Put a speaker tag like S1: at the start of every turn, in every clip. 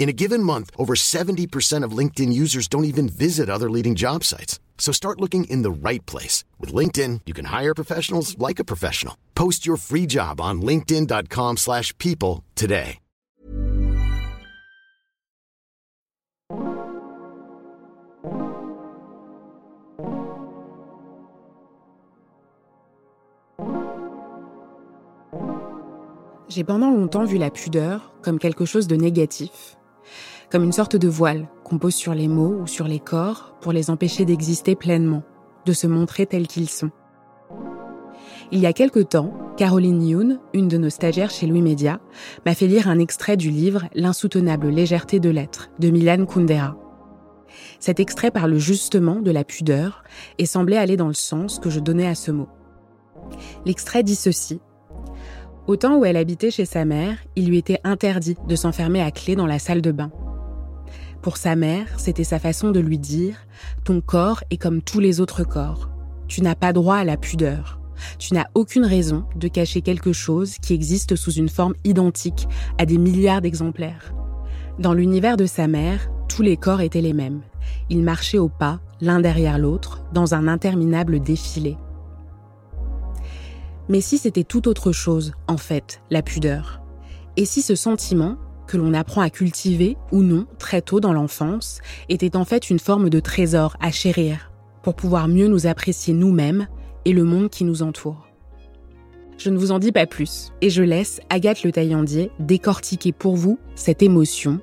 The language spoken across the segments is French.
S1: In a given month, over 70% of LinkedIn users don't even visit other leading job sites. So start looking in the right place. With LinkedIn, you can hire professionals like a professional. Post your free job on linkedin.com slash people today.
S2: J'ai pendant longtemps vu la pudeur comme quelque chose de négatif, comme une sorte de voile qu'on pose sur les mots ou sur les corps pour les empêcher d'exister pleinement, de se montrer tels qu'ils sont. Il y a quelque temps, Caroline Youn, une de nos stagiaires chez Louis Média, m'a fait lire un extrait du livre L'insoutenable légèreté de l'être de Milan Kundera. Cet extrait parle justement de la pudeur et semblait aller dans le sens que je donnais à ce mot. L'extrait dit ceci. Au temps où elle habitait chez sa mère, il lui était interdit de s'enfermer à clé dans la salle de bain. Pour sa mère, c'était sa façon de lui dire ⁇ Ton corps est comme tous les autres corps. Tu n'as pas droit à la pudeur. Tu n'as aucune raison de cacher quelque chose qui existe sous une forme identique à des milliards d'exemplaires. Dans l'univers de sa mère, tous les corps étaient les mêmes. Ils marchaient au pas, l'un derrière l'autre, dans un interminable défilé. Mais si c'était tout autre chose, en fait, la pudeur? Et si ce sentiment, que l'on apprend à cultiver ou non très tôt dans l'enfance, était en fait une forme de trésor à chérir, pour pouvoir mieux nous apprécier nous-mêmes et le monde qui nous entoure Je ne vous en dis pas plus, et je laisse Agathe Le Taillandier décortiquer pour vous cette émotion,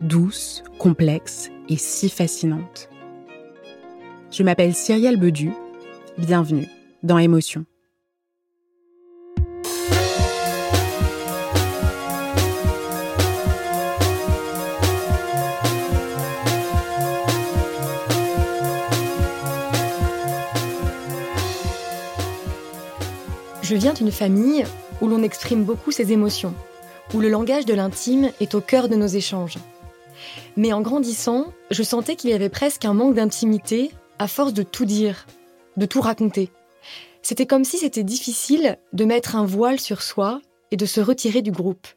S2: douce, complexe et si fascinante. Je m'appelle Cyrielle Bedu, bienvenue dans Émotion.
S3: Je viens d'une famille où l'on exprime beaucoup ses émotions, où le langage de l'intime est au cœur de nos échanges. Mais en grandissant, je sentais qu'il y avait presque un manque d'intimité à force de tout dire, de tout raconter. C'était comme si c'était difficile de mettre un voile sur soi et de se retirer du groupe.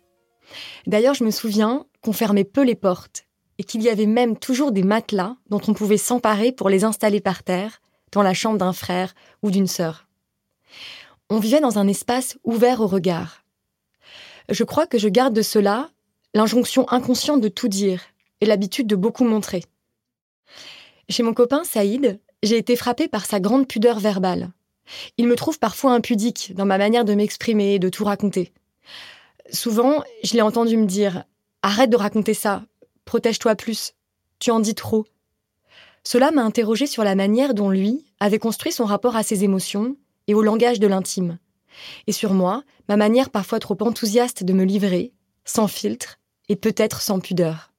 S3: D'ailleurs, je me souviens qu'on fermait peu les portes et qu'il y avait même toujours des matelas dont on pouvait s'emparer pour les installer par terre, dans la chambre d'un frère ou d'une sœur. On vivait dans un espace ouvert au regard. Je crois que je garde de cela l'injonction inconsciente de tout dire et l'habitude de beaucoup montrer. Chez mon copain Saïd, j'ai été frappée par sa grande pudeur verbale. Il me trouve parfois impudique dans ma manière de m'exprimer et de tout raconter. Souvent, je l'ai entendu me dire Arrête de raconter ça, protège-toi plus, tu en dis trop. Cela m'a interrogée sur la manière dont lui avait construit son rapport à ses émotions et au langage de l'intime. Et sur moi, ma manière parfois trop enthousiaste de me livrer, sans filtre et peut-être sans pudeur.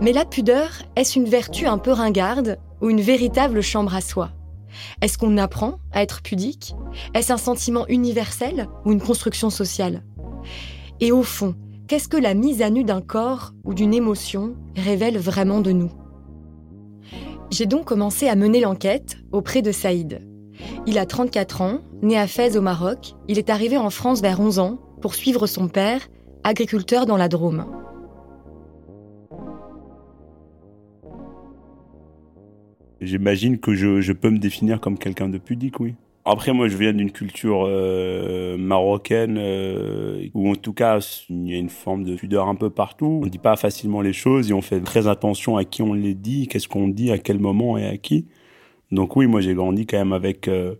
S3: Mais la pudeur, est-ce une vertu un peu ringarde ou une véritable chambre à soi? Est-ce qu'on apprend à être pudique? Est-ce un sentiment universel ou une construction sociale? Et au fond, Qu'est-ce que la mise à nu d'un corps ou d'une émotion révèle vraiment de nous? J'ai donc commencé à mener l'enquête auprès de Saïd. Il a 34 ans, né à Fès au Maroc. Il est arrivé en France vers 11 ans pour suivre son père, agriculteur dans la Drôme.
S4: J'imagine que je, peux me définir comme quelqu'un de pudique, oui. Après, moi, je viens d'une culture euh, marocaine euh, où, en tout cas, il y a une forme de pudeur un peu partout. On ne dit pas facilement les choses et on fait très attention à qui on les dit, qu'est-ce qu'on dit, à quel moment et à qui. Donc oui, moi, j'ai grandi quand même avec euh,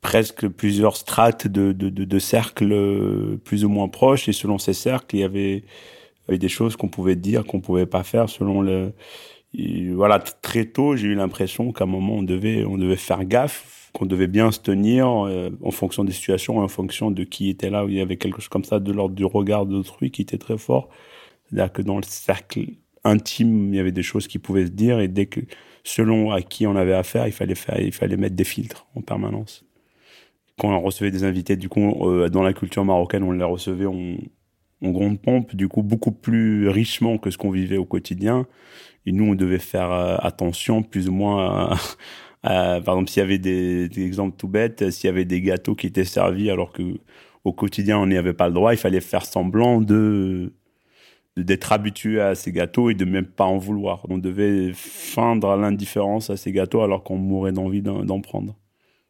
S4: presque plusieurs strates de, de, de, cercles plus ou moins proches. Et selon ces cercles, il y avait, il y avait des choses qu'on pouvait dire, qu'on pouvait pas faire selon le... voilà, très tôt, j'ai eu l'impression qu'à un moment, on devait, on devait faire gaffe qu'on devait bien se tenir euh, en fonction des situations, en fonction de qui était là, où il y avait quelque chose comme ça de l'ordre du regard d'autrui qui était très fort. C'est-à-dire que dans le cercle intime, il y avait des choses qui pouvaient se dire et dès que, selon à qui on avait affaire, il fallait faire, il fallait mettre des filtres en permanence. Quand on recevait des invités, du coup, euh, dans la culture marocaine, on les recevait en, grande pompe, du coup, beaucoup plus richement que ce qu'on vivait au quotidien. Et nous, on devait faire euh, attention, plus ou moins, à, par exemple, s'il y avait des, exemples tout bêtes, s'il y avait des gâteaux qui étaient servis alors que au quotidien on n'y avait pas le droit, il fallait faire semblant d'être habitué à ces gâteaux et de même pas en vouloir. On devait feindre l'indifférence à ces gâteaux alors qu'on mourait d'envie d'en prendre.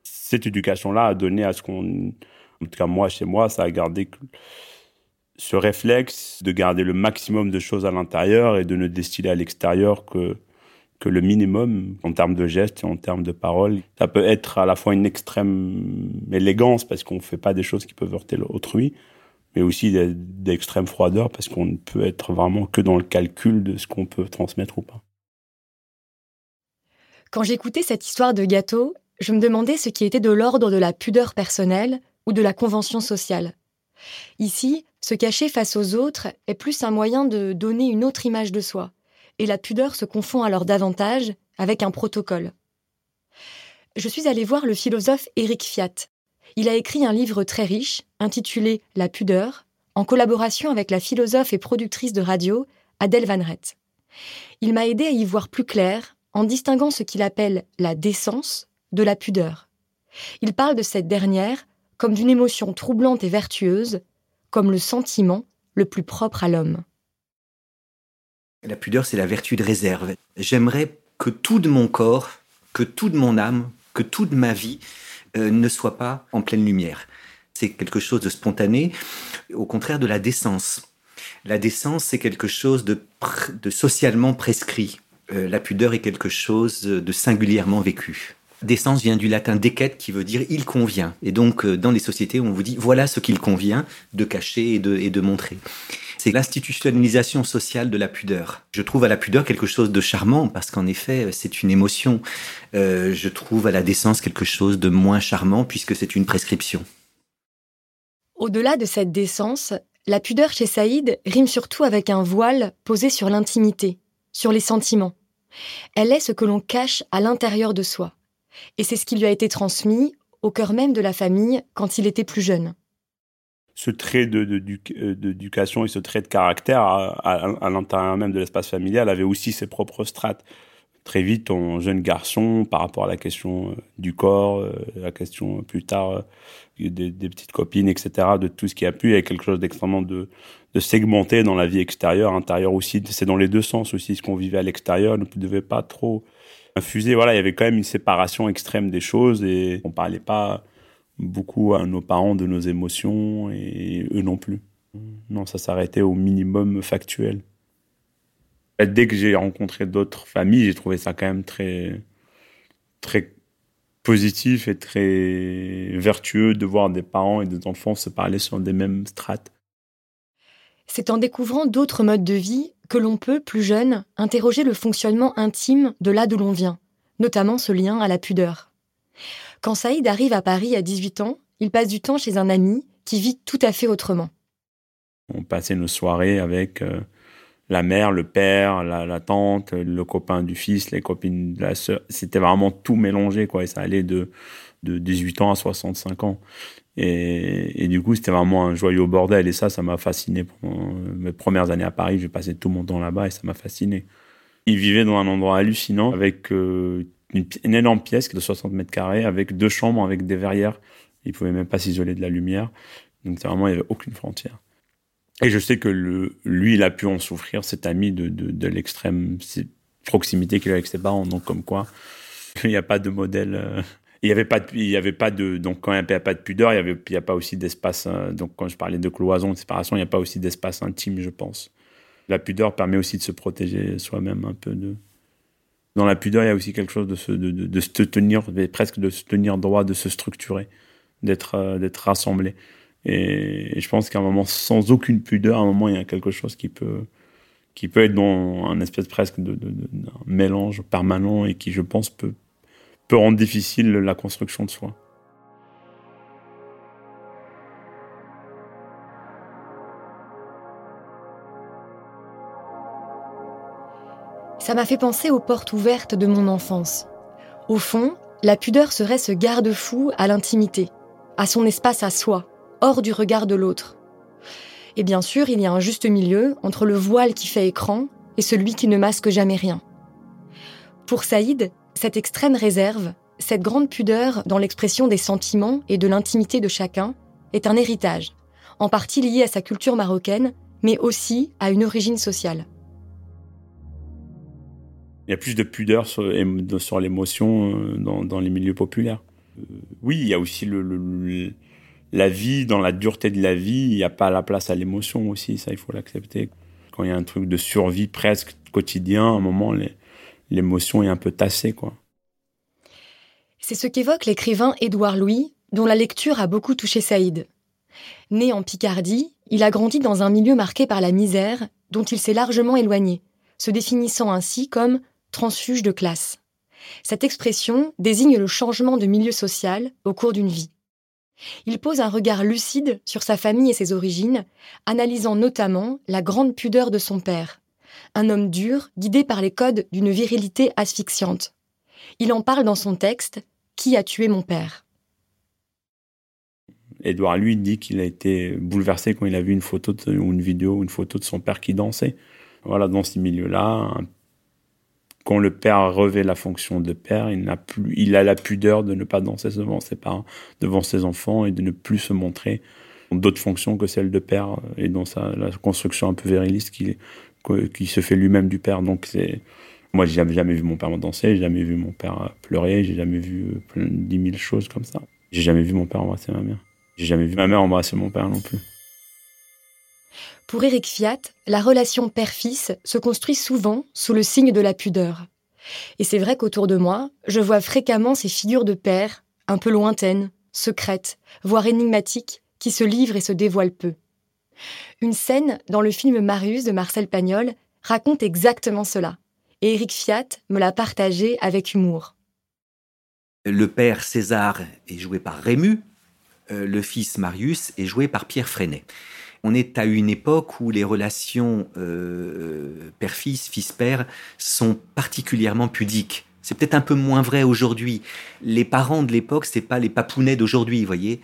S4: Cette éducation-là a donné à ce qu'on, en tout cas moi chez moi, ça a gardé ce réflexe de garder le maximum de choses à l'intérieur et de ne destiller à l'extérieur que que le minimum en termes de gestes et en termes de paroles. Ça peut être à la fois une extrême élégance parce qu'on ne fait pas des choses qui peuvent heurter autrui, mais aussi d'extrême froideur parce qu'on ne peut être vraiment que dans le calcul de ce qu'on peut transmettre ou pas.
S3: Quand j'écoutais cette histoire de gâteau, je me demandais ce qui était de l'ordre de la pudeur personnelle ou de la convention sociale. Ici, se cacher face aux autres est plus un moyen de donner une autre image de soi, et la pudeur se confond alors davantage avec un protocole. Je suis allée voir le philosophe Éric Fiat. Il a écrit un livre très riche, intitulé La pudeur, en collaboration avec la philosophe et productrice de radio Adèle Van Rett. Il m'a aidé à y voir plus clair en distinguant ce qu'il appelle la décence de la pudeur. Il parle de cette dernière comme d'une émotion troublante et vertueuse, comme le sentiment le plus propre à l'homme.
S5: La pudeur, c'est la vertu de réserve. J'aimerais que tout de mon corps, que toute mon âme, que toute ma vie euh, ne soit pas en pleine lumière. C'est quelque chose de spontané, au contraire de la décence. La décence, c'est quelque chose de, socialement prescrit. Euh, la pudeur est quelque chose de singulièrement vécu. Décence vient du latin decet qui veut dire il convient. Et donc, euh, dans les sociétés, on vous dit voilà ce qu'il convient de cacher et de montrer c'est l'institutionnalisation sociale de la pudeur. Je trouve à la pudeur quelque chose de charmant parce qu'en effet, c'est une émotion. Euh, je trouve à la décence quelque chose de moins charmant puisque c'est une prescription.
S3: Au-delà de cette décence, la pudeur chez Saïd rime surtout avec un voile posé sur l'intimité, sur les sentiments. Elle est ce que l'on cache à l'intérieur de soi. Et c'est ce qui lui a été transmis au cœur même de la famille quand il était plus jeune
S4: ce trait euh, d'éducation et ce trait de caractère à, l'intérieur même de l'espace familial avait aussi ses propres strates. Très vite, en jeune garçon, par rapport à la question euh, du corps, euh, la question plus tard des, petites copines, etc., de tout ce qui a pu, il y a quelque chose d'extrêmement de, de segmenté dans la vie extérieure, intérieure aussi. C'est dans les deux sens aussi. Ce qu'on vivait à l'extérieur ne devait pas trop infuser. Voilà, il y avait quand même une séparation extrême des choses et on parlait pas beaucoup à nos parents de nos émotions et eux non plus. Non, ça s'arrêtait au minimum factuel. Dès que j'ai rencontré d'autres familles, j'ai trouvé ça quand même très, très positif et très vertueux de voir des parents et des enfants se parler sur des mêmes strates.
S3: C'est en découvrant d'autres modes de vie que l'on peut, plus jeune, interroger le fonctionnement intime de là d'où l'on vient, notamment ce lien à la pudeur. Quand Saïd arrive à Paris à 18 ans, il passe du temps chez un ami qui vit tout à fait autrement.
S4: On passait nos soirées avec euh, la mère, le père, la, tante, le copain du fils, les copines de la sœur. C'était vraiment tout mélangé, quoi. Et ça allait de, de 18 ans à 65 ans. Et, du coup, c'était vraiment un joyeux bordel. Et ça, ça m'a fasciné. Pendant mes premières années à Paris, j'ai passé tout mon temps là-bas et ça m'a fasciné. Il vivait dans un endroit hallucinant avec euh, une, énorme pièce de 60 mètres carrés avec deux chambres avec des verrières. Il pouvait même pas s'isoler de la lumière. Donc vraiment, il n'y avait aucune frontière. Et je sais que lui, il a pu en souffrir, cet ami de l'extrême proximité qu'il a avec ses parents. Donc comme quoi, il n'y a pas de modèle euh, il y avait pas de, il y avait pas de donc quand il n'y a pas de pudeur il y avait il y a pas aussi d'espace euh, donc quand je parlais de cloison de séparation il n'y a pas aussi d'espace intime je pense. La pudeur permet aussi de se protéger soi-même un peu de dans la pudeur il y a aussi quelque chose de se de, se tenir presque de se tenir droit de se structurer d'être euh, d'être rassemblé. Et, je pense qu'à un moment sans aucune pudeur à un moment il y a quelque chose qui peut qui peut être dans un espèce presque de mélange permanent et qui je pense peut peut rendre difficile la construction de soi.
S3: Ça m'a fait penser aux portes ouvertes de mon enfance. Au fond, la pudeur serait ce garde-fou à l'intimité, à son espace à soi, hors du regard de l'autre. Et bien sûr, il y a un juste milieu entre le voile qui fait écran et celui qui ne masque jamais rien. Pour Saïd, cette extrême réserve, cette grande pudeur dans l'expression des sentiments et de l'intimité de chacun, est un héritage, en partie lié à sa culture marocaine, mais aussi à une origine sociale.
S4: Il y a plus de pudeur sur, l'émotion euh, dans, les milieux populaires. Euh, oui, il y a aussi la vie, dans la dureté de la vie, il n'y a pas la place à l'émotion aussi, ça il faut l'accepter. Quand il y a un truc de survie presque quotidien, à un moment, l'émotion est un peu tassée, quoi.
S3: C'est ce qu'évoque l'écrivain Édouard Louis, dont la lecture a beaucoup touché Saïd. Né en Picardie, il a grandi dans un milieu marqué par la misère, dont il s'est largement éloigné, se définissant ainsi comme transfuge de classe. Cette expression désigne le changement de milieu social au cours d'une vie. Il pose un regard lucide sur sa famille et ses origines, analysant notamment la grande pudeur de son père, un homme dur, guidé par les codes d'une virilité asphyxiante. Il en parle dans son texte qui a tué mon père?
S4: Édouard, lui, dit qu'il a été bouleversé quand il a vu une photo ou une vidéo une photo de son père qui dansait. Voilà, dans ce milieu-là, quand le père revêt la fonction de père, il n'a plus, il a la pudeur de ne pas danser devant ses parents, devant ses enfants et de ne plus se montrer d'autres fonctions que celle de père et dans sa la construction un peu viriliste qui, qui se fait lui-même du père. Donc c'est, moi, j'ai jamais, jamais vu mon père danser, j'ai jamais vu mon père pleurer, j'ai jamais vu plein, dix mille choses comme ça. J'ai jamais vu mon père embrasser ma mère. J'ai jamais vu ma mère embrasser mon père non plus.
S3: Pour Eric Fiat, la relation père-fils se construit souvent sous le signe de la pudeur. Et c'est vrai qu'autour de moi, je vois fréquemment ces figures de père, un peu lointaines, secrètes, voire énigmatiques, qui se livrent et se dévoilent peu. Une scène dans le film Marius de Marcel Pagnol raconte exactement cela et Eric Fiat me l'a partagé avec humour.
S5: Le père César est joué par Rému, euh, le fils Marius est joué par Pierre Freinet. On est à une époque où les relations euh, père-fils, fils-père sont particulièrement pudiques. C'est peut-être un peu moins vrai aujourd'hui. Les parents de l'époque, c'est pas les papounets d'aujourd'hui, voyez.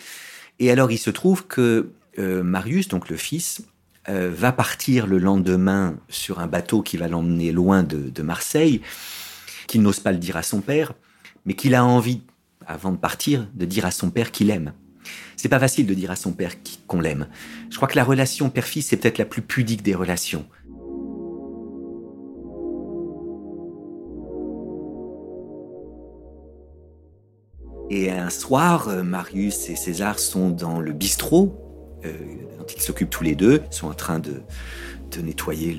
S5: Et alors, il se trouve que euh, Marius, donc le fils, euh, va partir le lendemain sur un bateau qui va l'emmener loin de, Marseille, qu'il n'ose pas le dire à son père, mais qu'il a envie, avant de partir, de dire à son père qu'il aime. C'est pas facile de dire à son père qu'on l'aime. Je crois que la relation père-fils c'est peut-être la plus pudique des relations. Et un soir, euh, Marius et César sont dans le bistrot euh, dont ils s'occupent tous les deux, ils sont en train de, nettoyer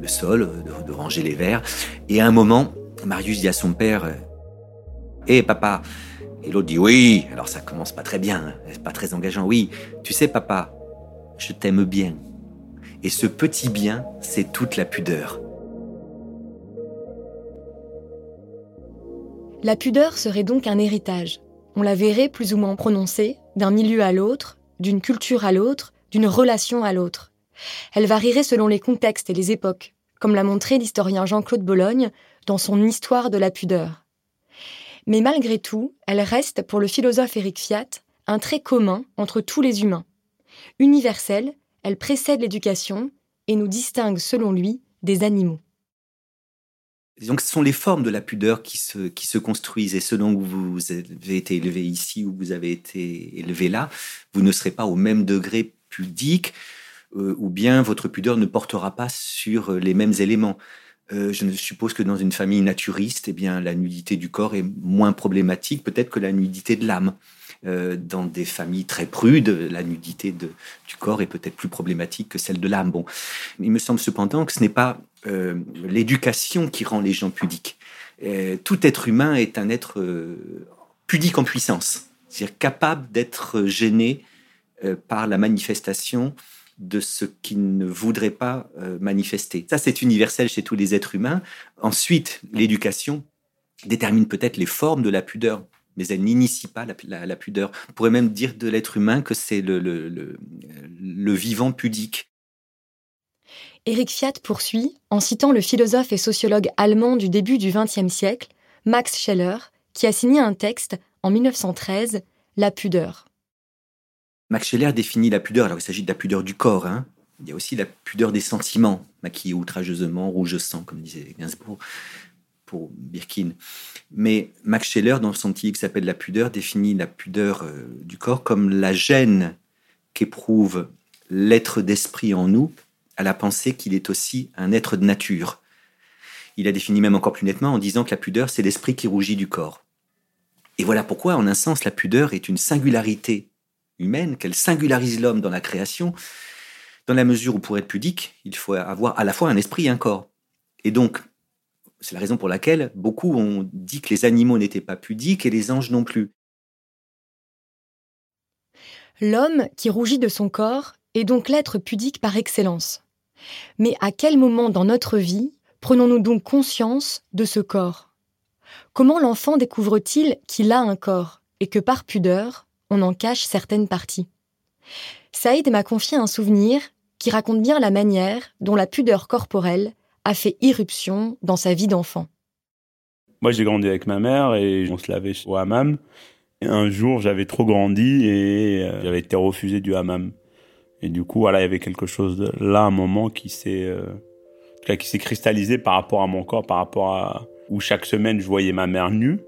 S5: le, sol, de, ranger les verres. Et à un moment, Marius dit à son père Hé eh, papa Et l'autre dit Oui. Alors ça commence pas très bien, hein. pas très engageant. Oui, tu sais, papa, je t'aime bien. Et ce petit bien, c'est toute la pudeur.
S3: La pudeur serait donc un héritage. On la verrait plus ou moins prononcée d'un milieu à l'autre, d'une culture à l'autre, d'une relation à l'autre. Elle varierait selon les contextes et les époques, comme l'a montré l'historien Jean-Claude Bologne dans son Histoire de la pudeur. Mais malgré tout, elle reste, pour le philosophe Éric Fiat, un trait commun entre tous les humains. Universelle, elle précède l'éducation et nous distingue, selon lui, des animaux.
S5: Donc, ce sont les formes de la pudeur qui se, qui se construisent. Et selon que vous avez été élevé ici ou vous avez été élevé là, vous ne serez pas au même degré pudique, euh, ou bien votre pudeur ne portera pas sur les mêmes éléments. Euh, je suppose que dans une famille naturiste, eh bien, la nudité du corps est moins problématique peut-être que la nudité de l'âme. Euh, dans des familles très prudes, la nudité du corps est peut-être plus problématique que celle de l'âme. Bon, il me semble cependant que ce n'est pas euh, l'éducation qui rend les gens pudiques. tout être humain est un être pudique en puissance, c'est-à-dire capable d'être gêné par la manifestation de ce qu'il ne voudrait pas euh, manifester. Ça, c'est universel chez tous les êtres humains. Ensuite, l'éducation détermine peut-être les formes de la pudeur, mais elle n'initie pas la, pudeur. On pourrait même dire de l'être humain que c'est le, le, vivant pudique.
S3: Éric Fiat poursuit en citant le philosophe et sociologue allemand du début du XXe siècle, Max Scheller, qui a signé un texte en 1913, La pudeur.
S5: Max Scheller définit la pudeur, alors il s'agit de la pudeur du corps, hein. il y a aussi la pudeur des sentiments, maquillée outrageusement, rouge sang, comme disait Gainsbourg pour Birkin. Mais Max Scheller, dans son petit qui s'appelle La pudeur, définit la pudeur euh, du corps comme la gêne qu'éprouve l'être d'esprit en nous à la pensée qu'il est aussi un être de nature. Il a défini même encore plus nettement en disant que la pudeur, c'est l'esprit qui rougit du corps. Et voilà pourquoi, en un sens, la pudeur est une singularité humaine, qu'elle singularise l'homme dans la création, dans la mesure où pour être pudique, il faut avoir à la fois un esprit et un corps. Et donc, c'est la raison pour laquelle beaucoup ont dit que les animaux n'étaient pas pudiques et les anges non plus.
S3: L'homme qui rougit de son corps est donc l'être pudique par excellence. Mais à quel moment dans notre vie prenons-nous donc conscience de ce corps? Comment l'enfant découvre-t-il qu'il a un corps et que par pudeur, on en cache certaines parties? Saïd m'a confié un souvenir qui raconte bien la manière dont la pudeur corporelle a fait irruption dans sa vie d'enfant.
S4: Moi, j'ai grandi avec ma mère et on se lavait au hammam. Et un jour, j'avais trop grandi et euh, j'avais été refusé du hammam. Et du coup, voilà, il y avait quelque chose de, là, un moment qui s'est, euh, qui s'est cristallisé par rapport à mon corps, par rapport à où chaque semaine je voyais ma mère nue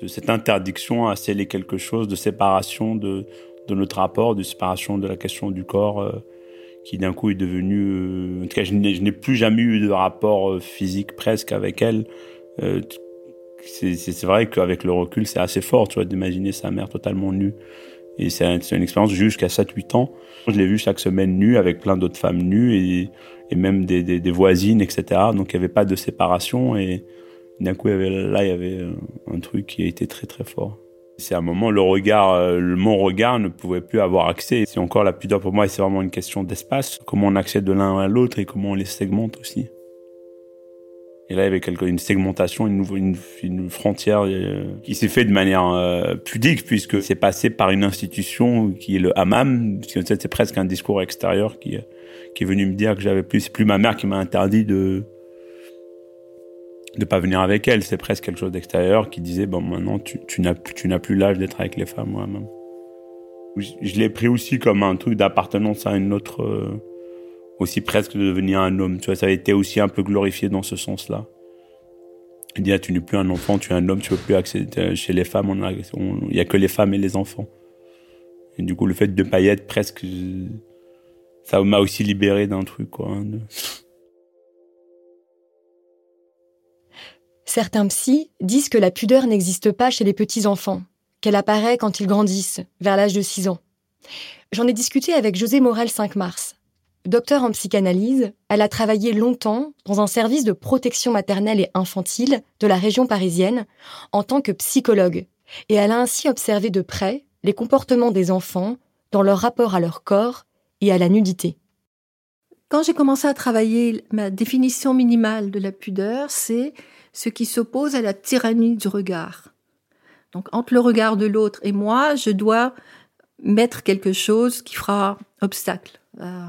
S4: de cette interdiction à sceller quelque chose de séparation de, de notre rapport, de séparation de la question du corps, euh, qui d'un coup est devenu... Euh, en tout cas, je n'ai plus jamais eu de rapport euh, physique presque avec elle. c'est vrai qu'avec le recul, c'est assez fort, tu vois, d'imaginer sa mère totalement nue. Et c'est une expérience jusqu'à 7-8 ans. Je l'ai vue chaque semaine nue avec plein d'autres femmes nues et, et même des, des, des, voisines, etc. Donc il n'y avait pas de séparation et d'un coup, là, il y avait euh, un truc qui a été très très fort. C'est un moment, le regard, euh, mon regard ne pouvait plus avoir accès. C'est encore la pudeur pour moi, c'est vraiment une question d'espace. Comment on accède de l'un à l'autre et comment on les segmente aussi. Et là, il y avait quelque, une segmentation, une, une, une frontière euh, qui s'est faite de manière pudique, puisque c'est passé par une institution qui est le hammam. C'est presque un discours extérieur qui, qui est venu me dire que j'avais plus, c'est plus ma mère qui m'a interdit de, de pas venir avec elle. C'est presque quelque chose d'extérieur qui disait bon maintenant tu, tu n'as tu n'as plus l'âge d'être avec les femmes moi-même. Je, l'ai pris aussi comme un truc d'appartenance à une autre, euh, aussi presque de devenir un homme. Tu vois, ça a été aussi un peu glorifié dans ce sens-là. Il dit ah, tu n'es plus un enfant, tu es un homme, tu peux plus accéder chez les femmes. Il y a que les femmes et les enfants. Et du coup, le fait de être presque, ça m'a aussi libéré d'un truc quoi. Hein,
S3: Certains psys disent que la pudeur n'existe pas chez les petits-enfants, qu'elle apparaît quand ils grandissent, vers l'âge de 6 ans. J'en ai discuté avec José Morel 5 mars. Docteur en psychanalyse, elle a travaillé longtemps dans un service de protection maternelle et infantile de la région parisienne en tant que psychologue, et elle a ainsi observé de près les comportements des enfants dans leur rapport à leur corps et à la nudité.
S6: Quand j'ai commencé à travailler, ma définition minimale de la pudeur, c'est ce qui s'oppose à la tyrannie du regard. Donc entre le regard de l'autre et moi, je dois mettre quelque chose qui fera obstacle. Euh,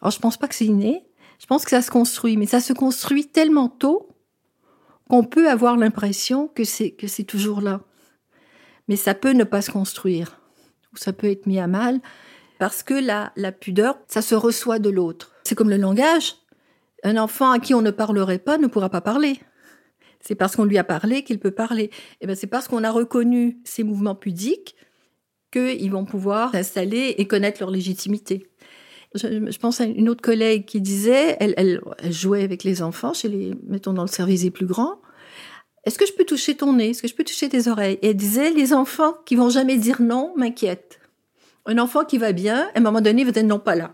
S6: alors je pense pas que c'est inné, je pense que ça se construit, mais ça se construit tellement tôt qu'on peut avoir l'impression que c'est que c'est toujours là. Mais ça peut ne pas se construire ou ça peut être mis à mal parce que la, la pudeur, ça se reçoit de l'autre. C'est comme le langage. Un enfant à qui on ne parlerait pas ne pourra pas parler. C'est parce qu'on lui a parlé qu'il peut parler. Eh ben c'est parce qu'on a reconnu ces mouvements pudiques qu'ils vont pouvoir s'installer et connaître leur légitimité. Je, pense à une autre collègue qui disait, elle, jouait avec les enfants, chez les, mettons dans le service des plus grands. Est-ce que je peux toucher ton nez? Est-ce que je peux toucher tes oreilles? Et elle disait, les enfants qui vont jamais dire non m'inquiètent. Un enfant qui va bien, à un moment donné, va dire non, pas là.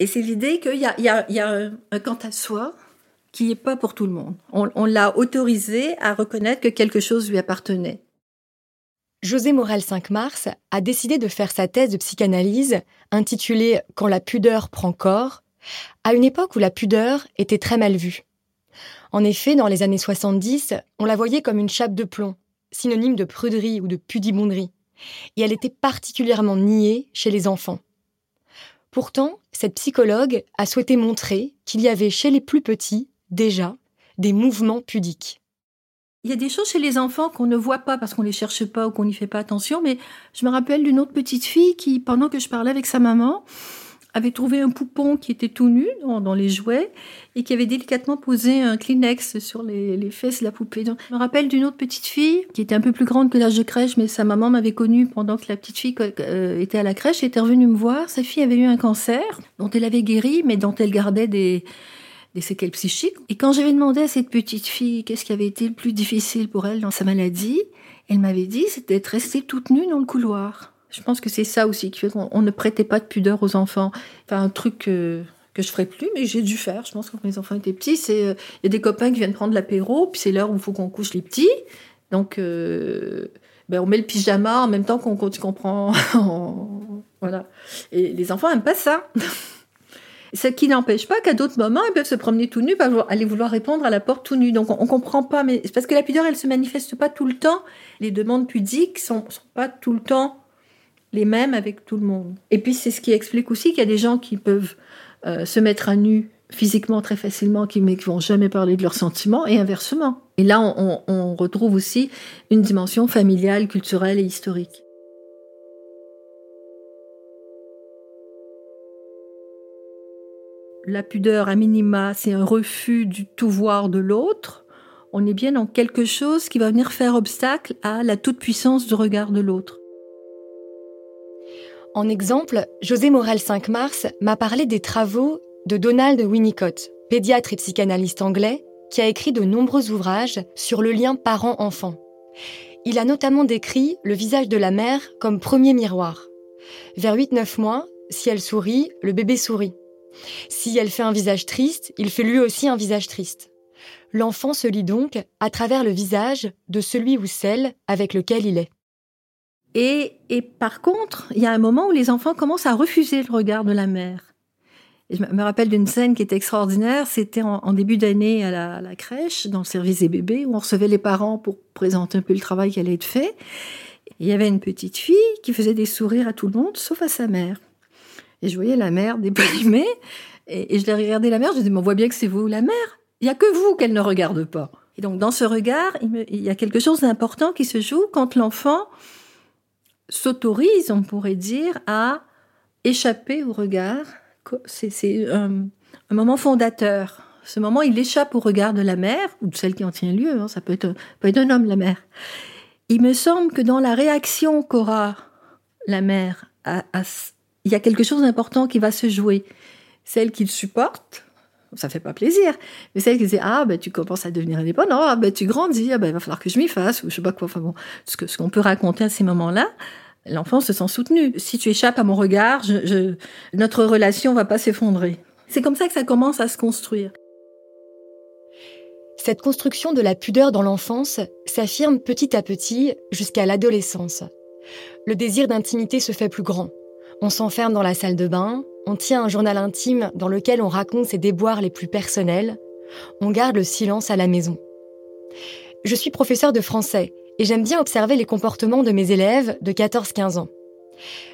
S6: Et c'est l'idée qu'il y a, y a, y a un, quant à soi qui n'est pas pour tout le monde. On, l'a autorisé à reconnaître que quelque chose lui appartenait.
S3: José Morel 5 Mars a décidé de faire sa thèse de psychanalyse intitulée Quand la pudeur prend corps, à une époque où la pudeur était très mal vue. En effet, dans les années 70, on la voyait comme une chape de plomb, synonyme de pruderie ou de pudibonderie, et elle était particulièrement niée chez les enfants. Pourtant, cette psychologue a souhaité montrer qu'il y avait chez les plus petits, déjà, des mouvements pudiques.
S6: Il y a des choses chez les enfants qu'on ne voit pas parce qu'on les cherche pas ou qu'on n'y fait pas attention, mais je me rappelle d'une autre petite fille qui, pendant que je parlais avec sa maman, avait trouvé un poupon qui était tout nu dans, les jouets et qui avait délicatement posé un Kleenex sur les, fesses de la poupée. Je me rappelle d'une autre petite fille qui était un peu plus grande que l'âge de crèche, mais sa maman m'avait connue pendant que la petite fille euh, était à la crèche et était revenue me voir. Sa fille avait eu un cancer dont elle avait guéri, mais dont elle gardait des, des séquelles psychiques. Et quand j'avais demandé à cette petite fille qu'est-ce qui avait été le plus difficile pour elle dans sa maladie, elle m'avait dit c'était d'être restée toute nue dans le couloir. Je pense que c'est ça aussi qui fait qu'on ne prêtait pas de pudeur aux enfants. Enfin, un truc que, que je ferais plus, mais j'ai dû faire. Je pense que quand mes enfants étaient petits, c'est euh, il y a des copains qui viennent prendre l'apéro, puis c'est l'heure où il faut qu'on couche les petits. Donc, euh, ben on met le pyjama en même temps qu'on comprend. voilà. Et les enfants aiment pas ça. Ce qui n'empêche pas qu'à d'autres moments, ils peuvent se promener tout nus, aller vouloir répondre à la porte tout nu. Donc on, ne comprend pas, mais parce que la pudeur, elle se manifeste pas tout le temps. Les demandes pudiques sont, sont pas tout le temps les mêmes avec tout le monde. Et puis c'est ce qui explique aussi qu'il y a des gens qui peuvent euh, se mettre à nu physiquement très facilement, qui ne vont jamais parler de leurs sentiments, et inversement. Et là, on, on retrouve aussi une dimension familiale, culturelle et historique. La pudeur à minima, c'est un refus du tout voir de l'autre, on est bien dans quelque chose qui va venir faire obstacle à la toute-puissance du regard de l'autre.
S3: En exemple, José Morel 5 Mars m'a parlé des travaux de Donald Winnicott, pédiatre et psychanalyste anglais, qui a écrit de nombreux ouvrages sur le lien parent-enfant. Il a notamment décrit le visage de la mère comme premier miroir. Vers 8-9 mois, si elle sourit, le bébé sourit. Si elle fait un visage triste, il fait lui aussi un visage triste. L'enfant se lit donc à travers le visage de celui ou celle avec lequel il est.
S6: Et, et par contre, il y a un moment où les enfants commencent à refuser le regard de la mère. je me rappelle d'une scène qui était extraordinaire. C'était en, début d'année à la, à la, crèche, dans le service des bébés, où on recevait les parents pour présenter un peu le travail qui allait être fait. il y avait une petite fille qui faisait des sourires à tout le monde, sauf à sa mère. Et je voyais la mère déprimée. Et, je l'ai regardé la mère, je dis, mais on voit bien que c'est vous la mère. Il y a que vous qu'elle ne regarde pas. Et donc, dans ce regard, il, y a quelque chose d'important qui se joue quand l'enfant s'autorise, on pourrait dire, à échapper au regard. C'est un, moment fondateur. Ce moment, il échappe au regard de la mère, ou de celle qui en tient lieu, hein. ça peut être, peut être un homme, la mère. Il me semble que dans la réaction qu'aura la mère à, à, il y a quelque chose d'important qui va se jouer. Celle qu'il supporte, ça fait pas plaisir, mais celle qui dit ah ben tu commences à devenir indépendant, ah ben tu grandis, ah ben il va falloir que je m'y fasse ou je sais pas quoi. Enfin bon, ce que ce qu'on peut raconter à ces moments-là, l'enfant se sent soutenu. Si tu échappes à mon regard, je, notre relation va pas s'effondrer. C'est comme ça que ça commence à se construire.
S3: Cette construction de la pudeur dans l'enfance s'affirme petit à petit jusqu'à l'adolescence. Le désir d'intimité se fait plus grand. On s'enferme dans la salle de bain, on tient un journal intime dans lequel on raconte ses déboires les plus personnels, on garde le silence à la maison. Je suis professeur de français et j'aime bien observer les comportements de mes élèves de 14-15 ans.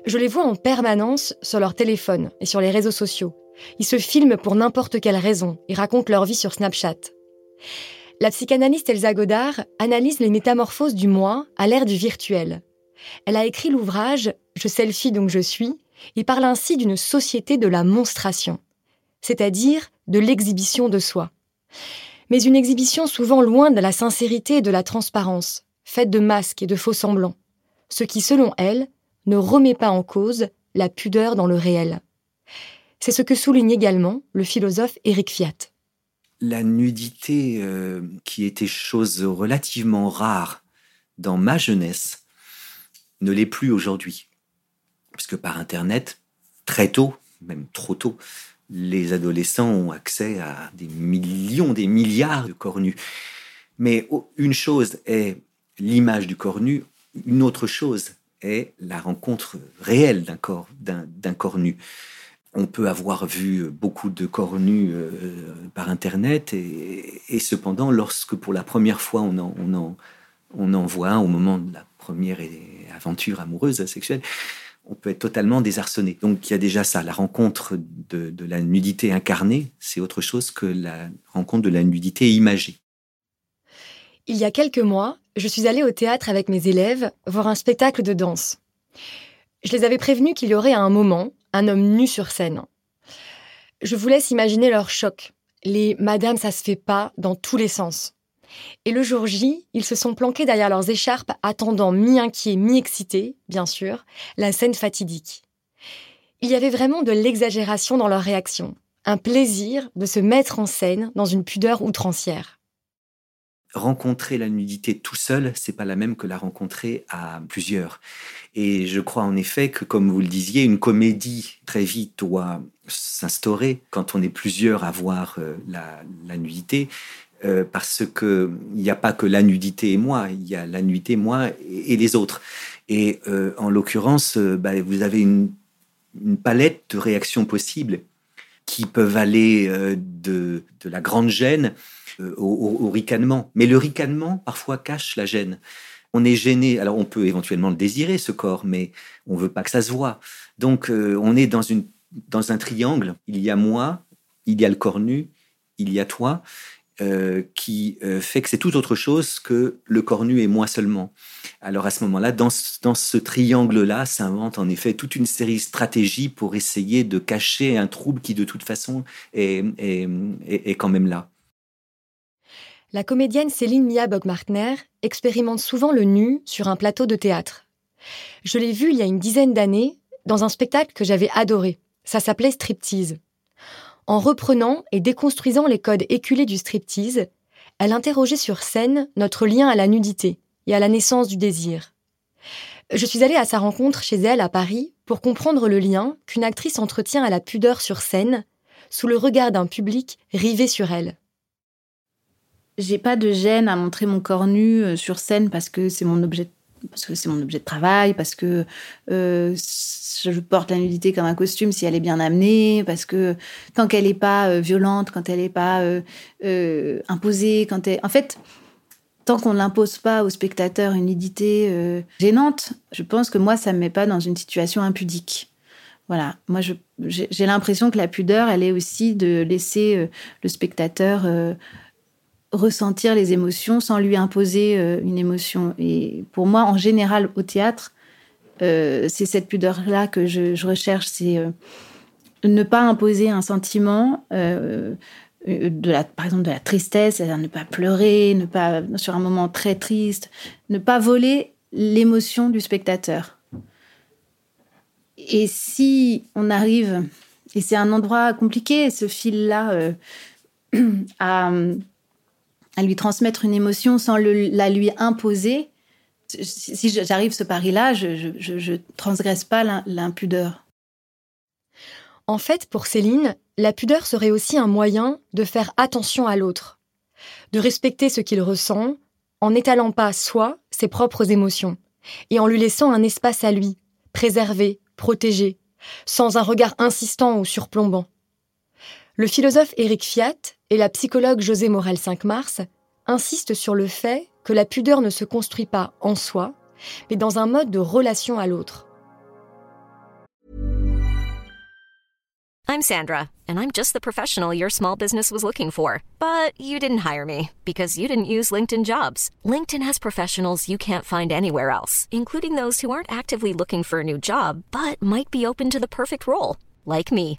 S3: Je les vois en permanence sur leur téléphone et sur les réseaux sociaux. Ils se filment pour n'importe quelle raison et racontent leur vie sur Snapchat. La psychanalyste Elsa Godard analyse les métamorphoses du moi à l'ère du virtuel. Elle a écrit l'ouvrage Je selfie donc je suis et parle ainsi d'une société de la monstration, c'est-à-dire de l'exhibition de soi. Mais une exhibition souvent loin de la sincérité et de la transparence, faite de masques et de faux semblants, ce qui, selon elle, ne remet pas en cause la pudeur dans le réel. C'est ce que souligne également le philosophe Éric Fiat.
S5: La nudité, euh, qui était chose relativement rare dans ma jeunesse, ne l'est plus aujourd'hui. Parce que par Internet, très tôt, même trop tôt, les adolescents ont accès à des millions, des milliards de corps nus. Mais une chose est l'image du corps nu, une autre chose est la rencontre réelle d'un corps, nu. On peut avoir vu beaucoup de corps nus euh, par Internet et, cependant, lorsque pour la première fois on en, voit au moment de la première aventure amoureuse, sexuelle, on peut être totalement désarçonné. Donc il y a déjà ça, la rencontre de, la nudité incarnée, c'est autre chose que la rencontre de la nudité imagée.
S3: Il y a quelques mois, je suis allée au théâtre avec mes élèves voir un spectacle de danse. Je les avais prévenus qu'il y aurait à un moment un homme nu sur scène. Je vous laisse imaginer leur choc. Les Madame ça se fait pas dans tous les sens. Et le jour J, ils se sont planqués derrière leurs écharpes, attendant mi-inquiets, mi-excités, bien sûr, la scène fatidique. Il y avait vraiment de l'exagération dans leur réaction, un plaisir de se mettre en scène dans une pudeur outrancière
S5: rencontrer la nudité tout seul, c'est pas la même que la rencontrer à plusieurs. Et je crois en effet que, comme vous le disiez, une comédie très vite doit s'instaurer quand on est plusieurs à voir euh, la, nudité, euh, parce que il n'y a pas que la nudité et moi, il y a la nudité moi et, les autres. Et euh, en l'occurrence, bah, vous avez une, palette de réactions possibles qui peuvent aller de, la grande gêne euh, au, ricanement. Mais le ricanement, parfois, cache la gêne. On est gêné. Alors, on peut éventuellement le désirer, ce corps, mais on veut pas que ça se voit. Donc, euh, on est dans un triangle. Il y a moi, il y a le corps nu, il y a toi. Euh, qui fait que c'est tout autre chose que le corps nu et moi seulement. Alors à ce moment-là, dans, dans ce triangle-là, s'invente en effet toute une série de stratégies pour essayer de cacher un trouble qui de toute façon est, est, est quand même là.
S3: La comédienne Céline Mia Bockmartner expérimente souvent le nu sur un plateau de théâtre. Je l'ai vue il y a une dizaine d'années dans un spectacle que j'avais adoré. Ça s'appelait Striptease. En reprenant et déconstruisant les codes éculés du striptease, elle interrogeait sur scène notre lien à la nudité et à la naissance du désir. Je suis allée à sa rencontre chez elle à Paris pour comprendre le lien qu'une actrice entretient à la pudeur sur scène, sous le regard d'un public rivé sur elle
S7: j'ai pas de gêne à montrer mon corps nu euh, sur scène parce que c'est mon objet parce que c'est mon objet de travail, parce que euh, je porte la nudité comme un costume si elle est bien amenée, parce que tant qu'elle n'est pas euh, violente, quand elle n'est pas imposée, quand elle... En fait, tant qu'on n'impose pas au spectateur une nudité gênante, je pense que moi, ça ne me met pas dans une situation impudique. Voilà, moi, j'ai l'impression que la pudeur, elle est aussi de laisser le spectateur ressentir les émotions sans lui imposer euh, une émotion. Et pour moi, en général, au théâtre, euh, c'est cette pudeur-là que je, recherche, c'est euh, ne pas imposer un sentiment, de la, par exemple de la tristesse, c'est-à-dire ne pas pleurer, ne pas sur un moment très triste, ne pas voler l'émotion du spectateur. Et si on arrive, et c'est un endroit compliqué, ce fil-là, à à lui transmettre une émotion sans la lui imposer, si j'arrive ce pari-là, je, ne transgresse pas l'impudeur.
S3: En fait, pour Céline, la pudeur serait aussi un moyen de faire attention à l'autre, de respecter ce qu'il ressent, en n'étalant pas soi ses propres émotions, et en lui laissant un espace à lui, préservé, protégé, sans un regard insistant ou surplombant. Le philosophe Éric Fiat et la psychologue José Morel 5 Mars insistent sur le fait que la pudeur ne se construit pas en soi, mais dans un mode de relation à l'autre.
S8: I'm Sandra, and I'm just the professional your small business was looking for. But you didn't hire me because you didn't use LinkedIn jobs. LinkedIn has professionals you can't find anywhere else, including those who aren't actively looking for a new job, but might be open to the perfect role, like me.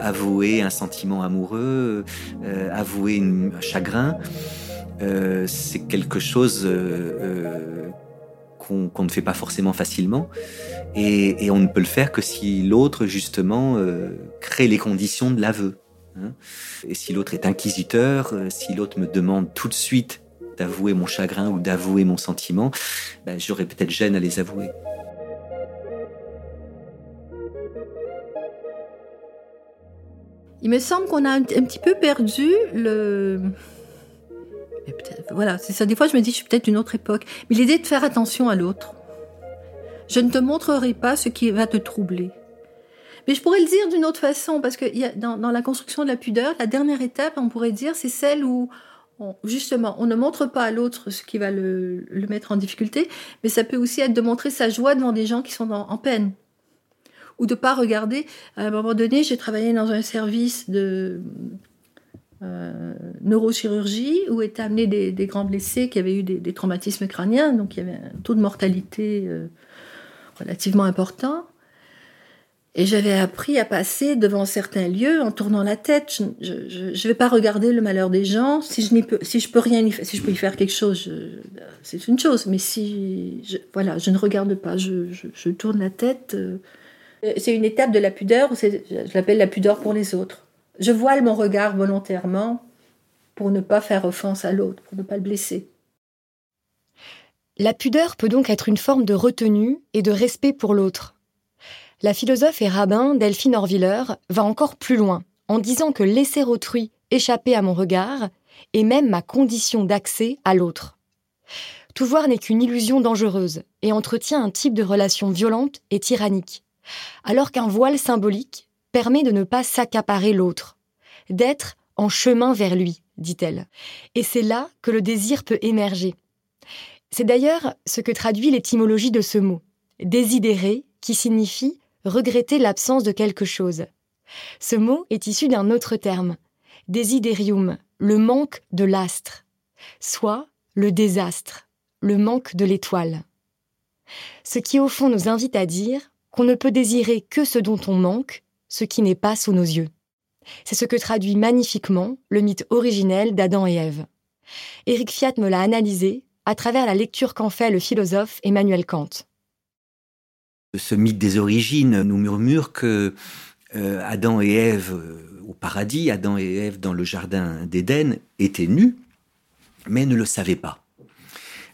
S5: Avouer un sentiment amoureux, euh, avouer un chagrin, euh, c'est quelque chose euh, qu'on ne fait pas forcément facilement. Et, on ne peut le faire que si l'autre, justement, crée les conditions de l'aveu. Hein. Et si l'autre est inquisiteur, si l'autre me demande tout de suite d'avouer mon chagrin ou d'avouer mon sentiment, ben, j'aurais peut-être gêne à les avouer.
S6: Il me semble qu'on a un, petit peu perdu le. Voilà, c'est ça. Des fois, je me dis, je suis peut-être d'une autre époque. Mais l'idée de faire attention à l'autre. Je ne te montrerai pas ce qui va te troubler. Mais je pourrais le dire d'une autre façon, parce que y a, dans, la construction de la pudeur, la dernière étape, on pourrait dire, c'est celle où, justement, on ne montre pas à l'autre ce qui va le, mettre en difficulté, mais ça peut aussi être de montrer sa joie devant des gens qui sont en peine ou de pas regarder. À un moment donné, j'ai travaillé dans un service de euh, neurochirurgie où étaient amenés des, grands blessés qui avaient eu des, traumatismes crâniens, donc il y avait un taux de mortalité euh, relativement important. Et j'avais appris à passer devant certains lieux en tournant la tête. Je ne vais pas regarder le malheur des gens. Si je, peux, si je peux rien si je peux y faire quelque chose, c'est une chose. Mais si, je, voilà, je ne regarde pas. Je, tourne la tête. Euh, c'est une étape de la pudeur, je l'appelle la pudeur pour les autres. Je voile mon regard volontairement pour ne pas faire offense à l'autre, pour ne pas le blesser.
S3: La pudeur peut donc être une forme de retenue et de respect pour l'autre. La philosophe et rabbin Delphine Orviller va encore plus loin en disant que laisser autrui échapper à mon regard est même ma condition d'accès à l'autre. Tout voir n'est qu'une illusion dangereuse et entretient un type de relation violente et tyrannique alors qu'un voile symbolique permet de ne pas s'accaparer l'autre, d'être en chemin vers lui, dit-elle. Et c'est là que le désir peut émerger. C'est d'ailleurs ce que traduit l'étymologie de ce mot, désidérer, qui signifie regretter l'absence de quelque chose. Ce mot est issu d'un autre terme, desiderium, le manque de l'astre, soit le désastre, le manque de l'étoile. Ce qui au fond nous invite à dire qu'on ne peut désirer que ce dont on manque, ce qui n'est pas sous nos yeux. C'est ce que traduit magnifiquement le mythe originel d'Adam et Ève. Éric Fiat me l'a analysé à travers la lecture qu'en fait le philosophe Emmanuel Kant.
S5: Ce mythe des origines nous murmure que euh, Adam et Ève euh, au paradis, Adam et Ève dans le jardin d'Éden étaient nus, mais ne le savaient pas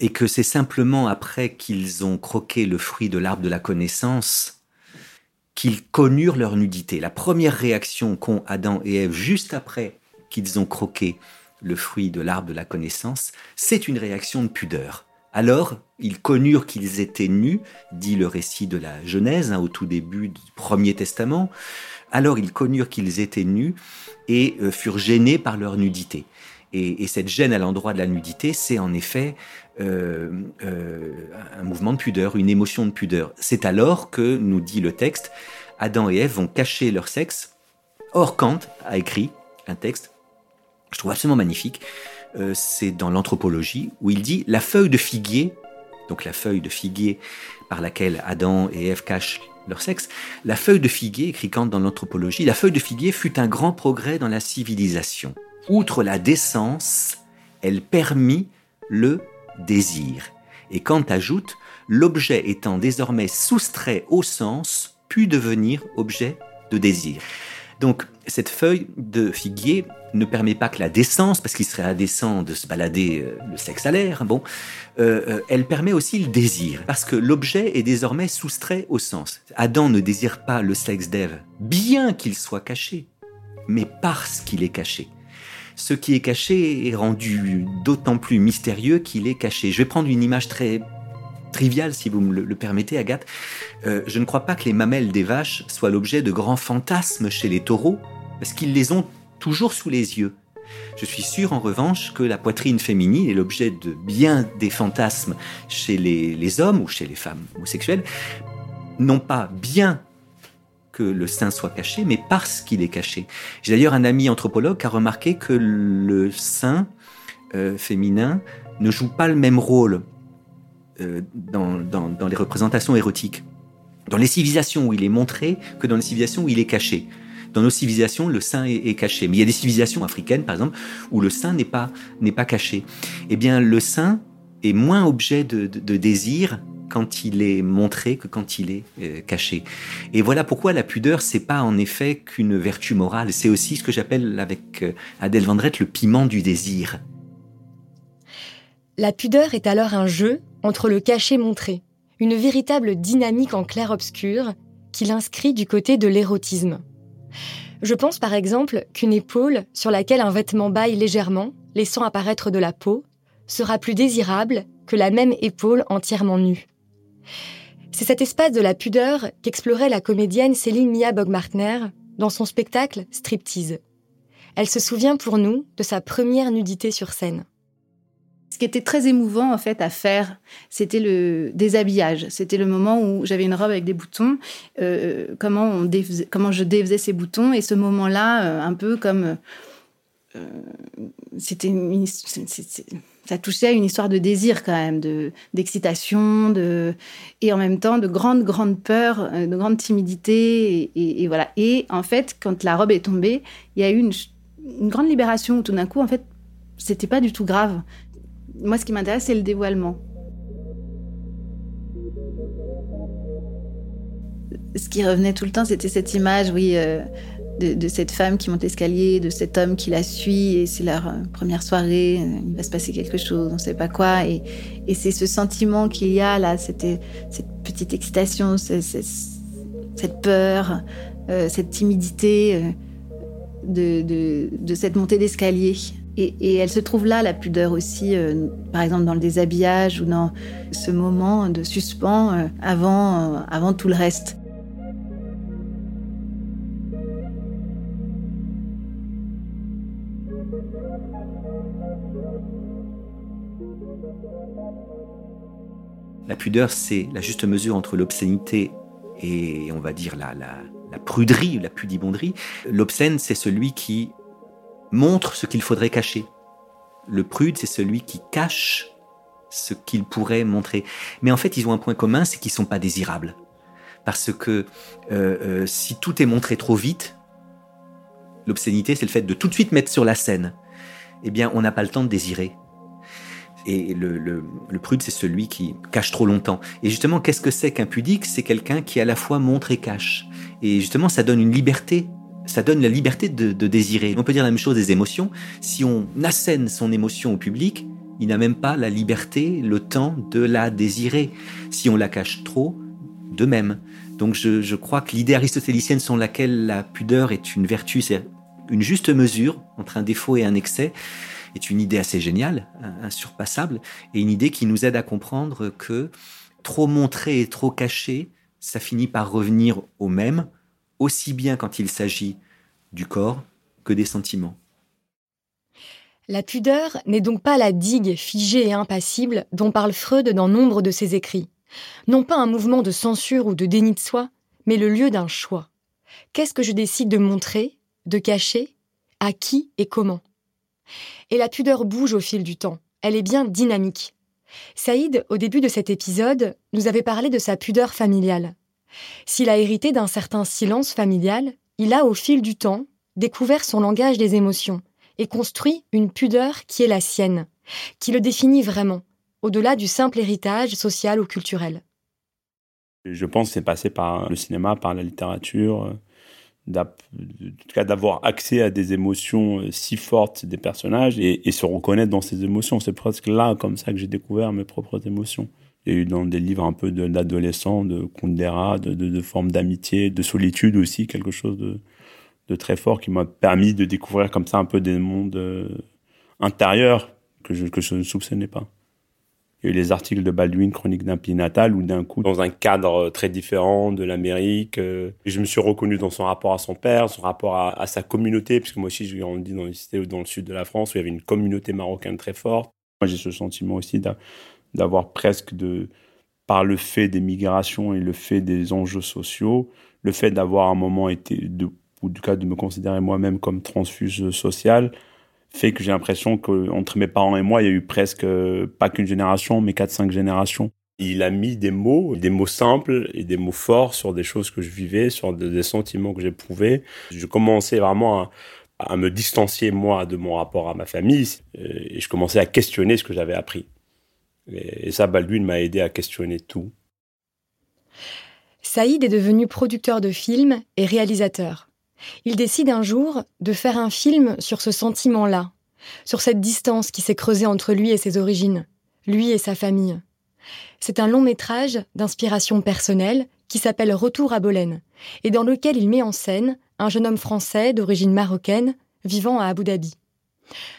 S5: et que c'est simplement après qu'ils ont croqué le fruit de l'arbre de la connaissance qu'ils connurent leur nudité. La première réaction qu'ont Adam et Ève juste après qu'ils ont croqué le fruit de l'arbre de la connaissance, c'est une réaction de pudeur. Alors, ils connurent qu'ils étaient nus, dit le récit de la Genèse, hein, au tout début du Premier Testament. Alors, ils connurent qu'ils étaient nus et euh, furent gênés par leur nudité. Et, et, cette gêne à l'endroit de la nudité, c'est en effet euh, euh, un mouvement de pudeur, une émotion de pudeur. C'est alors que, nous dit le texte, Adam et Ève vont cacher leur sexe. Or, Kant a écrit un texte, je trouve absolument magnifique, euh, c'est dans l'anthropologie, où il dit la feuille de figuier, donc la feuille de figuier par laquelle Adam et Ève cachent leur sexe, la feuille de figuier, écrit Kant dans l'anthropologie, la feuille de figuier fut un grand progrès dans la civilisation. Outre la décence, elle permit le désir. Et Kant ajoute, l'objet étant désormais soustrait au sens, put devenir objet de désir. Donc cette feuille de figuier ne permet pas que la décence, parce qu'il serait indécent de se balader euh, le sexe à l'air, bon, euh, euh, elle permet aussi le désir, parce que l'objet est désormais soustrait au sens. Adam ne désire pas le sexe d'Ève, bien qu'il soit caché, mais parce qu'il est caché ce qui est caché est rendu d'autant plus mystérieux qu'il est caché. Je vais prendre une image très triviale, si vous me le, permettez, Agathe. Euh, je ne crois pas que les mamelles des vaches soient l'objet de grands fantasmes chez les taureaux, parce qu'ils les ont toujours sous les yeux. Je suis sûr, en revanche, que la poitrine féminine est l'objet de bien des fantasmes chez les, les hommes ou chez les femmes homosexuelles, non pas bien que le sein soit caché, mais parce qu'il est caché. J'ai d'ailleurs un ami anthropologue qui a remarqué que le sein euh, féminin ne joue pas le même rôle euh, dans, dans, les représentations érotiques. Dans les civilisations où il est montré que dans les civilisations où il est caché. Dans nos civilisations, le sein est, caché. Mais il y a des civilisations africaines, par exemple, où le sein n'est pas, pas caché. Eh bien, le sein est moins objet de, désir quand il est montré que quand il est euh, caché. Et voilà pourquoi la pudeur, c'est pas en effet qu'une vertu morale, c'est aussi ce que j'appelle avec euh, Adèle Vendrette le piment du désir.
S3: La pudeur est alors un jeu entre le caché montré, une véritable dynamique en clair-obscur qui l'inscrit du côté de l'érotisme. Je pense par exemple qu'une épaule sur laquelle un vêtement baille légèrement, laissant apparaître de la peau, sera plus désirable que la même épaule entièrement nue. C'est cet espace de la pudeur qu'explorait la comédienne Céline Mia Bogmartner dans son spectacle Striptease. Elle se souvient pour nous de sa première nudité sur scène
S7: qui était très émouvant en fait à faire, c'était le déshabillage. C'était le moment où j'avais une robe avec des boutons, euh, comment je défaisais ces boutons et ce moment-là, euh, un peu comme euh, c'était ça touchait à une histoire de désir quand même, de d'excitation, de et en même temps de grande grande peur, de grande timidité et, voilà. Et en fait, quand la robe est tombée, il y a eu une, une grande libération où tout d'un coup, en fait, c'était pas du tout grave. Moi, ce qui m'intéresse, c'est le dévoilement. Ce qui revenait tout le temps, c'était cette image, oui, euh, de, cette femme qui monte l'escalier, de cet homme qui la suit, et c'est leur euh, première soirée, euh, il va se passer quelque chose, on ne sait pas quoi, et, c'est ce sentiment qu'il y a là, cette, petite excitation, cette, peur, cette timidité de, cette montée d'escalier. Et, elle se trouve là, la pudeur aussi, euh, par exemple dans le déshabillage ou dans ce moment de suspens euh, euh, avant tout le reste.
S5: La pudeur, c'est la juste mesure entre l'obscénité et, on va dire, la, la, pruderie, la pudibonderie. L'obscène, c'est celui qui montre ce qu'il faudrait cacher. Le prude, c'est celui qui cache ce qu'il pourrait montrer. Mais en fait, ils ont un point commun, c'est qu'ils sont pas désirables. Parce que euh, euh, si tout est montré trop vite, l'obscénité, c'est le fait de tout de suite mettre sur la scène. Eh bien, on n'a pas le temps de désirer. Et le, prude, c'est celui qui cache trop longtemps. Et justement, qu'est-ce que c'est qu'un pudique? C'est quelqu'un qui à la fois montre et cache. Et justement, ça donne une liberté ça donne la liberté de, désirer. On peut dire la même chose des émotions. Si on assène son émotion au public, il n'a même pas la liberté, le temps de la désirer. Si on la cache trop, de même. Donc je, crois que l'idée aristotélicienne selon laquelle la pudeur est une vertu, c'est une juste mesure entre un défaut et un excès, est une idée assez géniale, insurpassable, et une idée qui nous aide à comprendre que trop montrer et trop cacher, ça finit par revenir au même, aussi bien quand il s'agit du corps que des sentiments.
S3: La pudeur n'est donc pas la digue figée et impassible dont parle Freud dans nombre de ses écrits. Non pas un mouvement de censure ou de déni de soi, mais le lieu d'un choix. Qu'est-ce que je décide de montrer, de cacher, à qui et comment? Et la pudeur bouge au fil du temps, elle est bien dynamique. Saïd, au début de cet épisode, nous avait parlé de sa pudeur familiale. S'il a hérité d'un certain silence familial, il a, au fil du temps, découvert son langage des émotions et construit une pudeur qui est la sienne, qui le définit vraiment, au-delà du simple héritage social ou culturel.
S4: Je pense que c'est passé par le cinéma, par la littérature, cas d'avoir accès à des émotions euh, si fortes des personnages et, se reconnaître dans ces émotions. C'est presque là, comme ça, que j'ai découvert mes propres émotions. A eu dans des livres un peu d'adolescents, de Kundera, de, de, de formes d'amitié, de solitude aussi, quelque chose de, très fort qui m'a permis de découvrir comme ça un peu des mondes euh, intérieurs que je ne soupçonnais pas. Il y a eu les articles de Baldwin, Chronique d'un pays natal, où d'un coup, dans un cadre très différent de l'Amérique, euh, je me suis reconnu dans son rapport à son père, son rapport à, sa communauté, puisque moi aussi, je grandi dans une cité dans le sud de la France, où il y avait une communauté marocaine très forte. Moi, j'ai ce sentiment aussi d'avoir presque de, par le fait des migrations et le fait des enjeux sociaux, le fait d'avoir un moment été, ou du cas de me considérer moi-même comme transfuge social, fait que j'ai l'impression qu'entre mes parents et moi, il y a eu presque, pas qu'une génération, mais quatre, cinq générations. Il a mis des mots, des mots simples et des mots forts sur des choses que je vivais, sur des sentiments que j'éprouvais. Je commençais vraiment à, me distancier, moi, de mon rapport à ma famille, et je commençais à questionner ce que j'avais appris. Et, ça, Baldwin m'a aidé à questionner tout.
S3: Saïd est devenu producteur de films et réalisateur. Il décide un jour de faire un film sur ce sentiment-là, sur cette distance qui s'est creusée entre lui et ses origines, lui et sa famille. C'est un long métrage d'inspiration personnelle qui s'appelle Retour à Bolène et dans lequel il met en scène un jeune homme français d'origine marocaine vivant à Abu Dhabi.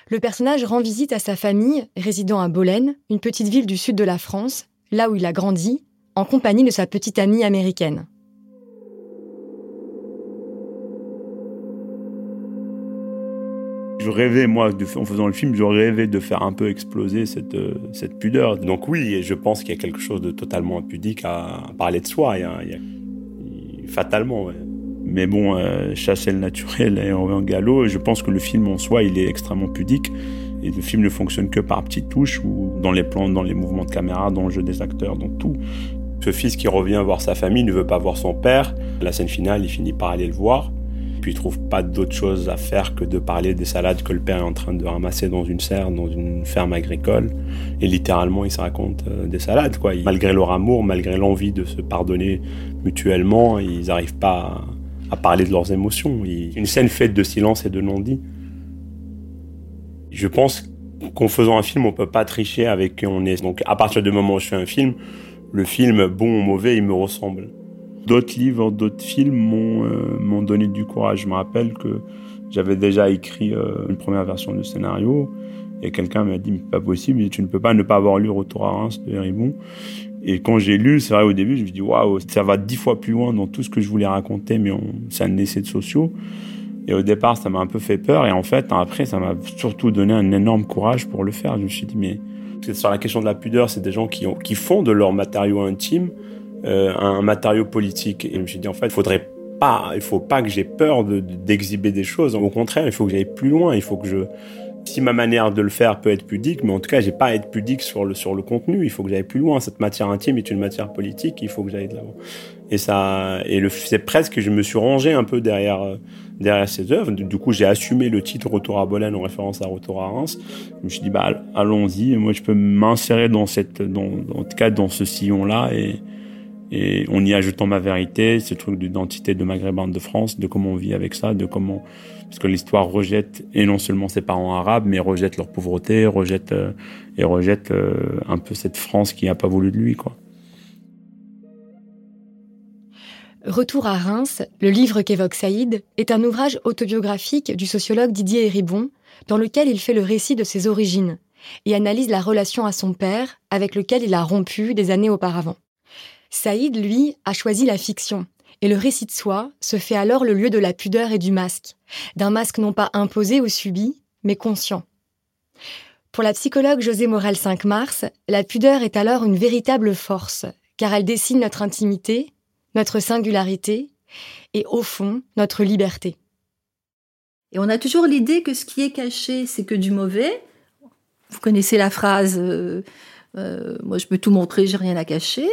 S3: Le personnage rend visite à sa famille résidant à Bolène, une petite ville du sud de la France, là où il a grandi, en compagnie de sa petite amie américaine.
S4: Je rêvais, moi, en faisant le film, je rêvais de faire un peu exploser cette, euh, cette pudeur. Donc oui, je pense qu'il y a quelque chose de totalement impudique à, parler de soi. fatalement, Mais bon, euh, chasser le naturel et en galop, je pense que le film en soi, il est extrêmement pudique. Et le film ne fonctionne que par petites touches, ou dans les plans, dans les mouvements de caméra, dans le jeu des acteurs, dans tout. Ce fils qui revient voir sa famille ne veut pas voir son père. La scène finale, il finit par aller le voir. Puis il trouve pas d'autre chose à faire que de parler des salades que le père est en train de ramasser dans une serre, dans une ferme agricole. Et littéralement, il se raconte euh, des salades, quoi. Malgré leur amour, malgré l'envie de se pardonner mutuellement, ils n'arrivent pas à, parler de leurs émotions. Une scène faite de silence et de non-dit. Je pense qu'en faisant un film, on peut pas tricher avec qui on est. Donc à partir du moment où je fais un film, le film, bon ou mauvais, il me ressemble. D'autres livres, d'autres films euh, m'ont donné du courage. Je me rappelle que j'avais déjà écrit euh, une première version du scénario et quelqu'un m'a dit mais pas possible, tu ne peux pas ne pas avoir lu Retour à Reims de Héribon. Et quand j'ai lu, c'est vrai au début, je me dis waouh, ça va dix fois plus loin dans tout ce que je voulais raconter, mais c'est un essai de sociaux. Et au départ, ça m'a un peu fait peur. Et en fait, après, ça m'a surtout donné un énorme courage pour le faire. Je me suis dit, mais sur la question de la pudeur, c'est des gens qui font de leur matériau intime euh, un matériau politique. Et je me suis dit, en fait, il faudrait pas, il faut pas que j'ai peur d'exhiber des choses. Au contraire, il faut que j'aille plus loin. Il faut que je, si ma manière de le faire peut être pudique, mais en tout cas, j'ai pas à être pudique sur le sur le contenu. Il faut que j'aille plus loin. Cette matière intime est une matière politique. Il faut que j'aille de l'avant. Et ça, et le, c'est presque que je me suis rangé un peu derrière derrière ces œuvres. Du coup, j'ai assumé le titre Retour à Bolène en référence à Retour à Reims. Je me suis dit, bah allons-y. Moi, je peux m'insérer dans cette, dans, en tout cas, dans ce sillon là et et en y ajoutant ma vérité, ce truc d'identité de maghrébin de France, de comment on vit avec ça, de comment parce que l'histoire rejette et non seulement ses parents arabes, mais rejette leur pauvreté, rejette euh, et rejette euh, un peu cette France qui n'a pas voulu de lui, quoi.
S3: Retour à Reims, le livre qu'évoque Saïd, est un ouvrage autobiographique du sociologue Didier Héribon, dans lequel il fait le récit de ses origines et analyse la relation à son père, avec lequel il a rompu des années auparavant. Saïd, lui, a choisi la fiction, et le récit de soi se fait alors le lieu de la pudeur et du masque, d'un masque non pas imposé ou subi, mais conscient. Pour la psychologue José Morel 5 Mars, la pudeur est alors une véritable force, car elle dessine notre intimité, notre singularité, et au fond, notre liberté.
S6: Et on a toujours l'idée que ce qui est caché, c'est que du mauvais. Vous connaissez la phrase euh, euh, Moi, je peux tout montrer, j'ai rien à cacher.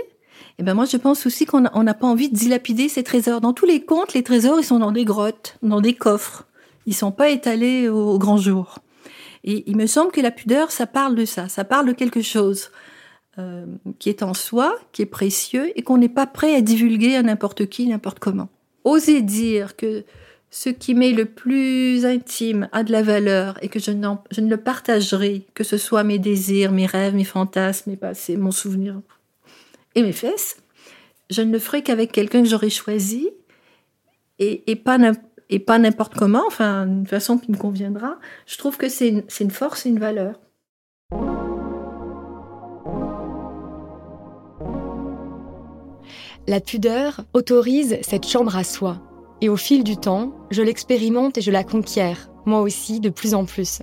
S6: Eh ben moi, je pense aussi qu'on n'a pas envie de dilapider ces trésors. Dans tous les contes, les trésors, ils sont dans des grottes, dans des coffres. Ils sont pas étalés au, grand jour. Et il me semble que la pudeur, ça parle de ça. Ça parle de quelque chose euh, qui est en soi, qui est précieux et qu'on n'est pas prêt à divulguer à n'importe qui, n'importe comment. Oser dire que ce qui m'est le plus intime a de la valeur et que je, je ne le partagerai, que ce soit mes désirs, mes rêves, mes fantasmes, mes passés, mon souvenir, et mes fesses, je ne le ferai qu'avec quelqu'un que j'aurais choisi et, pas n'importe comment, enfin, d'une façon qui me conviendra. Je trouve que c'est une, une force et une valeur.
S3: La pudeur autorise cette chambre à soi. Et au fil du temps, je l'expérimente et je la conquiers, moi aussi, de plus en plus.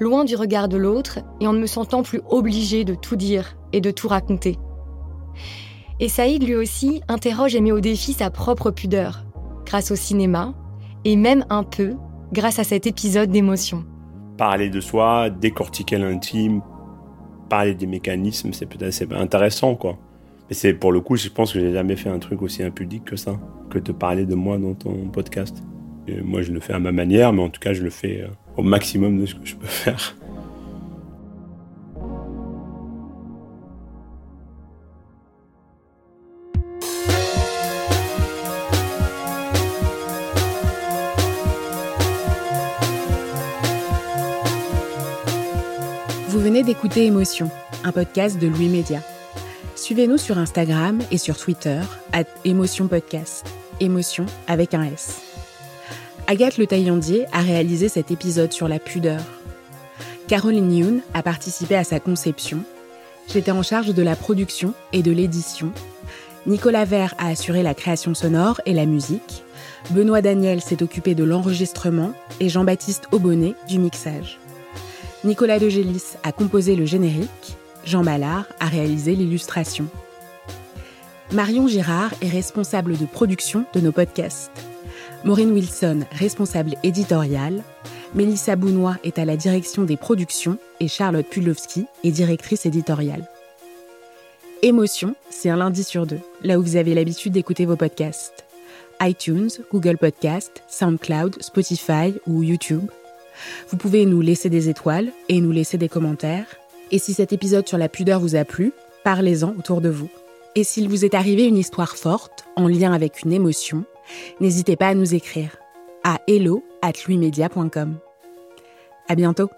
S3: Loin du regard de l'autre et en ne me sentant plus obligée de tout dire et de tout raconter. Et Saïd, lui aussi, interroge et met au défi sa propre pudeur, grâce au cinéma, et même un peu grâce à cet épisode d'émotion.
S4: Parler de soi, décortiquer l'intime, parler des mécanismes, c'est peut-être intéressant, quoi. Et c'est pour le coup, je pense que j'ai jamais fait un truc aussi impudique que ça, que de parler de moi dans ton podcast. Et moi, je le fais à ma manière, mais en tout cas, je le fais euh, au maximum de ce que je peux faire.
S2: Venez d'écouter Émotion, un podcast de Louis Média. Suivez-nous sur Instagram et sur Twitter, at Émotion Podcast. Émotion avec un S. Agathe Le Taillandier a réalisé cet épisode sur la pudeur. Caroline Youn a participé à sa conception. J'étais en charge de la production et de l'édition. Nicolas Vert a assuré la création sonore et la musique. Benoît Daniel s'est occupé de l'enregistrement et Jean-Baptiste Aubonnet du mixage. Nicolas De Gélis a composé le générique, Jean Ballard a réalisé l'illustration. Marion Girard est responsable de production de nos podcasts. Maureen Wilson, responsable éditoriale. Mélissa Bounois est à la direction des productions et Charlotte Pudlowski est directrice éditoriale. Émotion, c'est un lundi sur deux, là où vous avez l'habitude d'écouter vos podcasts. iTunes, Google Podcast, SoundCloud, Spotify ou YouTube. Vous pouvez nous laisser des étoiles et nous laisser des commentaires. Et si cet épisode sur la pudeur vous a plu, parlez-en autour de vous. Et s'il vous est arrivé une histoire forte, en lien avec une émotion, n'hésitez pas à nous écrire à hello at À bientôt!